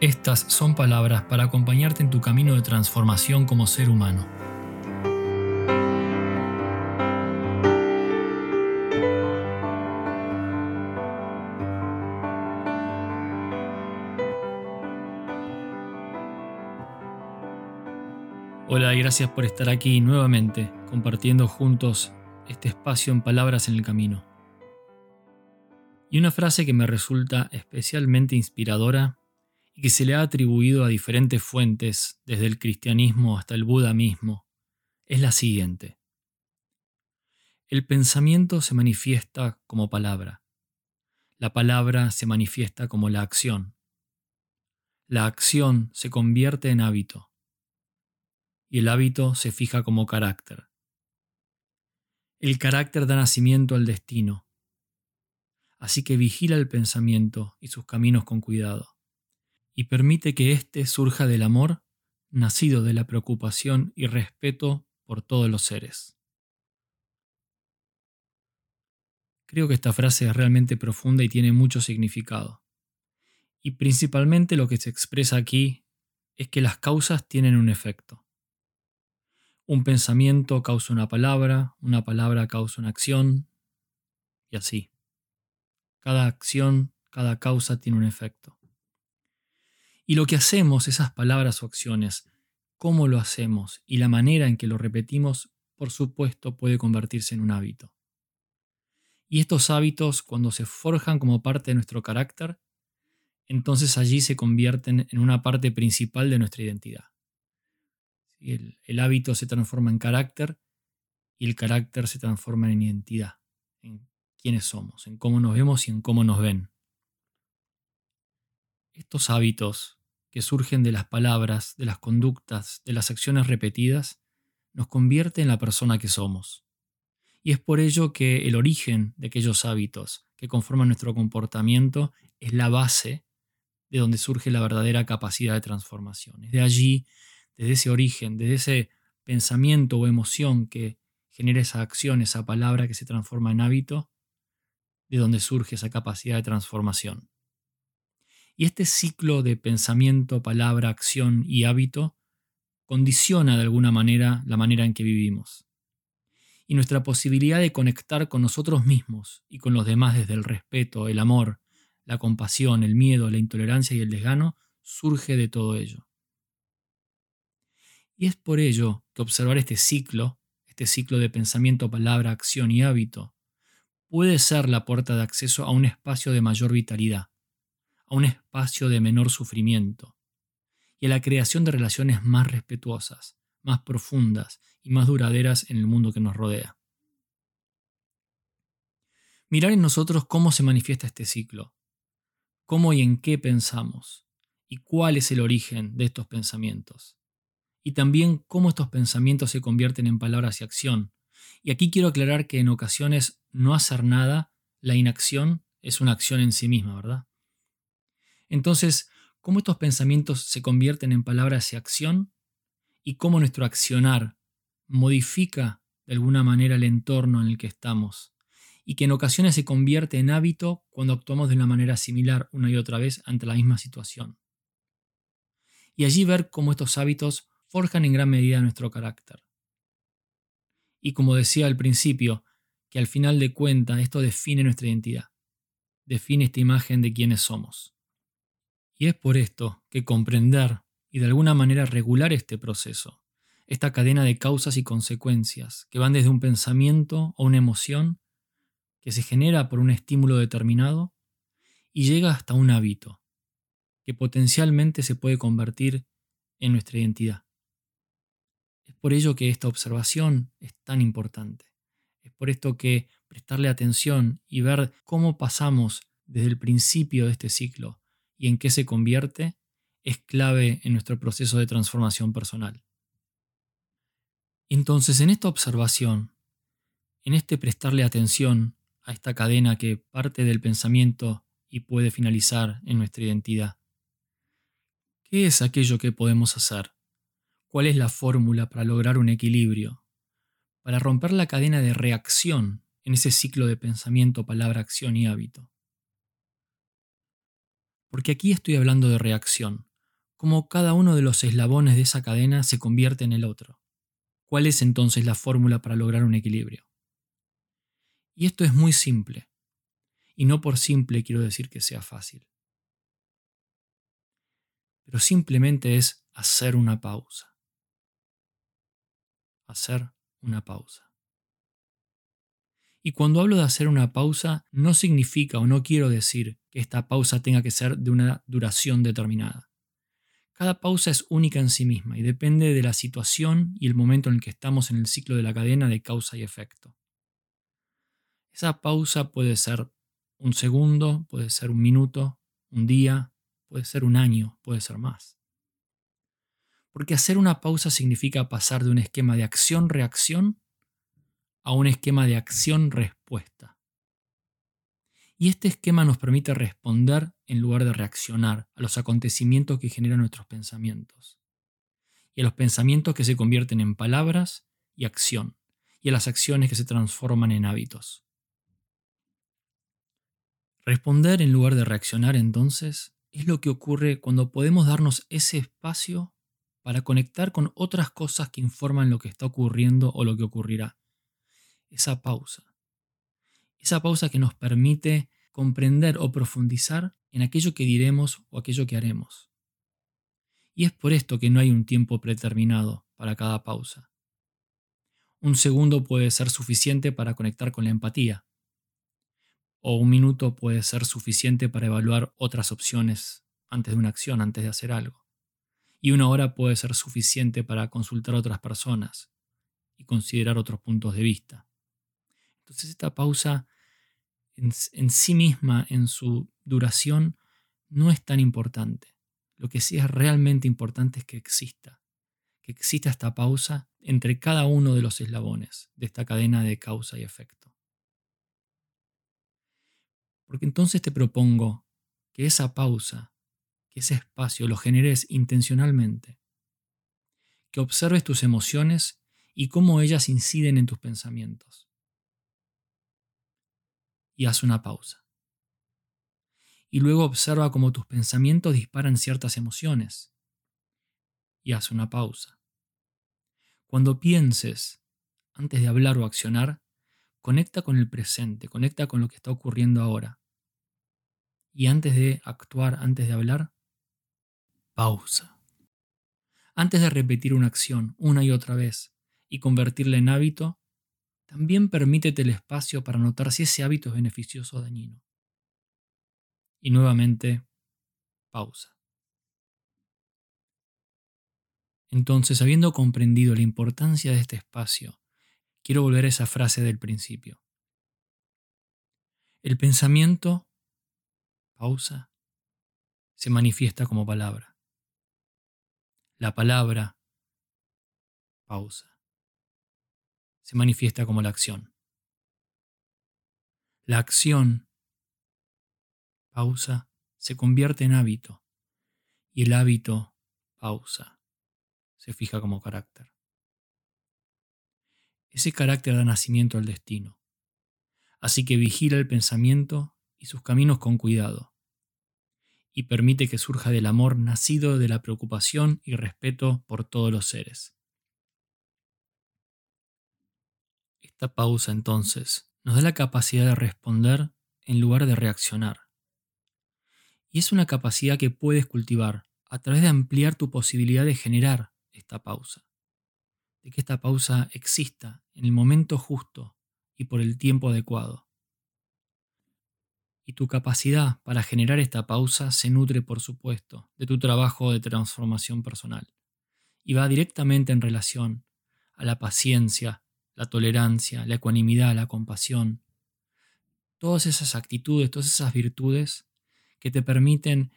estas son palabras para acompañarte en tu camino de transformación como ser humano. Hola y gracias por estar aquí nuevamente, compartiendo juntos este espacio en palabras en el camino. Y una frase que me resulta especialmente inspiradora y que se le ha atribuido a diferentes fuentes, desde el cristianismo hasta el Buda mismo, es la siguiente. El pensamiento se manifiesta como palabra. La palabra se manifiesta como la acción. La acción se convierte en hábito. Y el hábito se fija como carácter. El carácter da nacimiento al destino. Así que vigila el pensamiento y sus caminos con cuidado y permite que éste surja del amor, nacido de la preocupación y respeto por todos los seres. Creo que esta frase es realmente profunda y tiene mucho significado. Y principalmente lo que se expresa aquí es que las causas tienen un efecto. Un pensamiento causa una palabra, una palabra causa una acción, y así. Cada acción, cada causa tiene un efecto. Y lo que hacemos, esas palabras o acciones, cómo lo hacemos y la manera en que lo repetimos, por supuesto, puede convertirse en un hábito. Y estos hábitos, cuando se forjan como parte de nuestro carácter, entonces allí se convierten en una parte principal de nuestra identidad. El, el, hábito se transforma en carácter y el carácter se transforma en identidad, en quiénes somos, en cómo nos vemos y en cómo nos ven. Estos hábitos que surgen de las palabras, de las conductas, de las acciones repetidas, nos convierte en la persona que somos. Y es por ello que el origen de aquellos hábitos que conforman nuestro comportamiento es la base de donde surge la verdadera capacidad de transformación. Es de allí, desde ese origen, desde ese pensamiento o emoción que genera esa acción, esa palabra que se transforma en hábito, de donde surge esa capacidad de transformación. Y este ciclo de pensamiento, palabra, acción y hábito condiciona de alguna manera la manera en que vivimos. Y nuestra posibilidad de conectar con nosotros mismos y con los demás desde el respeto, el amor, la compasión, el miedo, la intolerancia y el desgano surge de todo ello. Y es por ello que observar este ciclo, este ciclo de pensamiento, palabra, acción y hábito, puede ser la puerta de acceso a un espacio de mayor vitalidad, a un espacio de menor sufrimiento y a la creación de relaciones más respetuosas, más profundas y más duraderas en el mundo que nos rodea. Mirar en nosotros cómo se manifiesta este ciclo, cómo y en qué pensamos, y cuál es el origen de estos pensamientos, y también cómo estos pensamientos se convierten en palabras y acción. Y aquí quiero aclarar que en ocasiones no hacer nada, la inacción, es una acción en sí misma, ¿verdad? Entonces, ¿cómo estos pensamientos se convierten en palabras y acción? ¿Y cómo nuestro accionar modifica de alguna manera el entorno en el que estamos? Y que en ocasiones se convierte en hábito cuando actuamos de una manera similar una y otra vez ante la misma situación. Y allí ver cómo estos hábitos forjan en gran medida nuestro carácter. Y como decía al principio, que al final de cuentas esto define nuestra identidad, define esta imagen de quiénes somos. Y es por esto que comprender y de alguna manera regular este proceso, esta cadena de causas y consecuencias que van desde un pensamiento o una emoción que se genera por un estímulo determinado y llega hasta un hábito que potencialmente se puede convertir en nuestra identidad. Es por ello que esta observación es tan importante. Es por esto que prestarle atención y ver cómo pasamos desde el principio de este ciclo y en qué se convierte es clave en nuestro proceso de transformación personal. Entonces, en esta observación, en este prestarle atención a esta cadena que parte del pensamiento y puede finalizar en nuestra identidad, ¿qué es aquello que podemos hacer? ¿Cuál es la fórmula para lograr un equilibrio? Para romper la cadena de reacción en ese ciclo de pensamiento, palabra, acción y hábito. Porque aquí estoy hablando de reacción, como cada uno de los eslabones de esa cadena se convierte en el otro. ¿Cuál es entonces la fórmula para lograr un equilibrio? Y esto es muy simple. Y no por simple quiero decir que sea fácil. Pero simplemente es hacer una pausa. Hacer una pausa. Y cuando hablo de hacer una pausa, no significa o no quiero decir que esta pausa tenga que ser de una duración determinada. Cada pausa es única en sí misma y depende de la situación y el momento en el que estamos en el ciclo de la cadena de causa y efecto. Esa pausa puede ser un segundo, puede ser un minuto, un día, puede ser un año, puede ser más. Porque hacer una pausa significa pasar de un esquema de acción-reacción a un esquema de acción-respuesta. Y este esquema nos permite responder en lugar de reaccionar a los acontecimientos que generan nuestros pensamientos. Y a los pensamientos que se convierten en palabras y acción. Y a las acciones que se transforman en hábitos. Responder en lugar de reaccionar entonces es lo que ocurre cuando podemos darnos ese espacio para conectar con otras cosas que informan lo que está ocurriendo o lo que ocurrirá esa pausa. Esa pausa que nos permite comprender o profundizar en aquello que diremos o aquello que haremos. Y es por esto que no hay un tiempo predeterminado para cada pausa. Un segundo puede ser suficiente para conectar con la empatía. O un minuto puede ser suficiente para evaluar otras opciones antes de una acción, antes de hacer algo. Y una hora puede ser suficiente para consultar a otras personas y considerar otros puntos de vista. Entonces esta pausa en, sí misma, en su duración, no es tan importante. Lo que sí es realmente importante es que exista, que exista esta pausa entre cada uno de los eslabones de esta cadena de causa y efecto. Porque entonces te propongo que esa pausa, que ese espacio lo generes intencionalmente, que observes tus emociones y cómo ellas inciden en tus pensamientos y haz una pausa. Y luego observa cómo tus pensamientos disparan ciertas emociones y haz una pausa. Cuando pienses, antes de hablar o accionar, conecta con el presente, conecta con lo que está ocurriendo ahora. Y antes de actuar, antes de hablar, pausa. Antes de repetir una acción una y otra vez y convertirla en hábito, también permítete el espacio para notar si ese hábito es beneficioso o dañino. Y nuevamente, pausa. Entonces, habiendo comprendido la importancia de este espacio, quiero volver a esa frase del principio. El pensamiento, pausa, se manifiesta como palabra. La palabra, pausa se manifiesta como la acción. La acción, pausa, se convierte en hábito y el hábito, pausa, se fija como carácter. Ese carácter da nacimiento al destino, así que vigila el pensamiento y sus caminos con cuidado, y permite que surja del amor nacido de la preocupación y respeto por todos los seres. Esta pausa entonces nos da la capacidad de responder en lugar de reaccionar. Y es una capacidad que puedes cultivar a través de ampliar tu posibilidad de generar esta pausa. De que esta pausa exista en el momento justo y por el tiempo adecuado. Y tu capacidad para generar esta pausa se nutre, por supuesto, de tu trabajo de transformación personal. Y va directamente en relación a la paciencia, la tolerancia, la ecuanimidad, la compasión, todas esas actitudes, todas esas virtudes que te permiten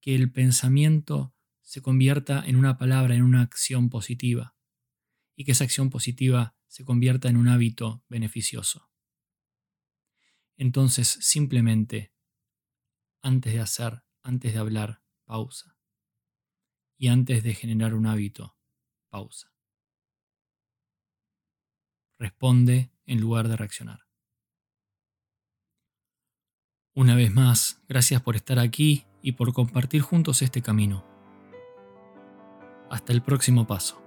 que el pensamiento se convierta en una palabra, en una acción positiva, y que esa acción positiva se convierta en un hábito beneficioso. Entonces simplemente, antes de hacer, antes de hablar, pausa. Y antes de generar un hábito, pausa. Responde en lugar de reaccionar. Una vez más, gracias por estar aquí y por compartir juntos este camino. Hasta el próximo paso.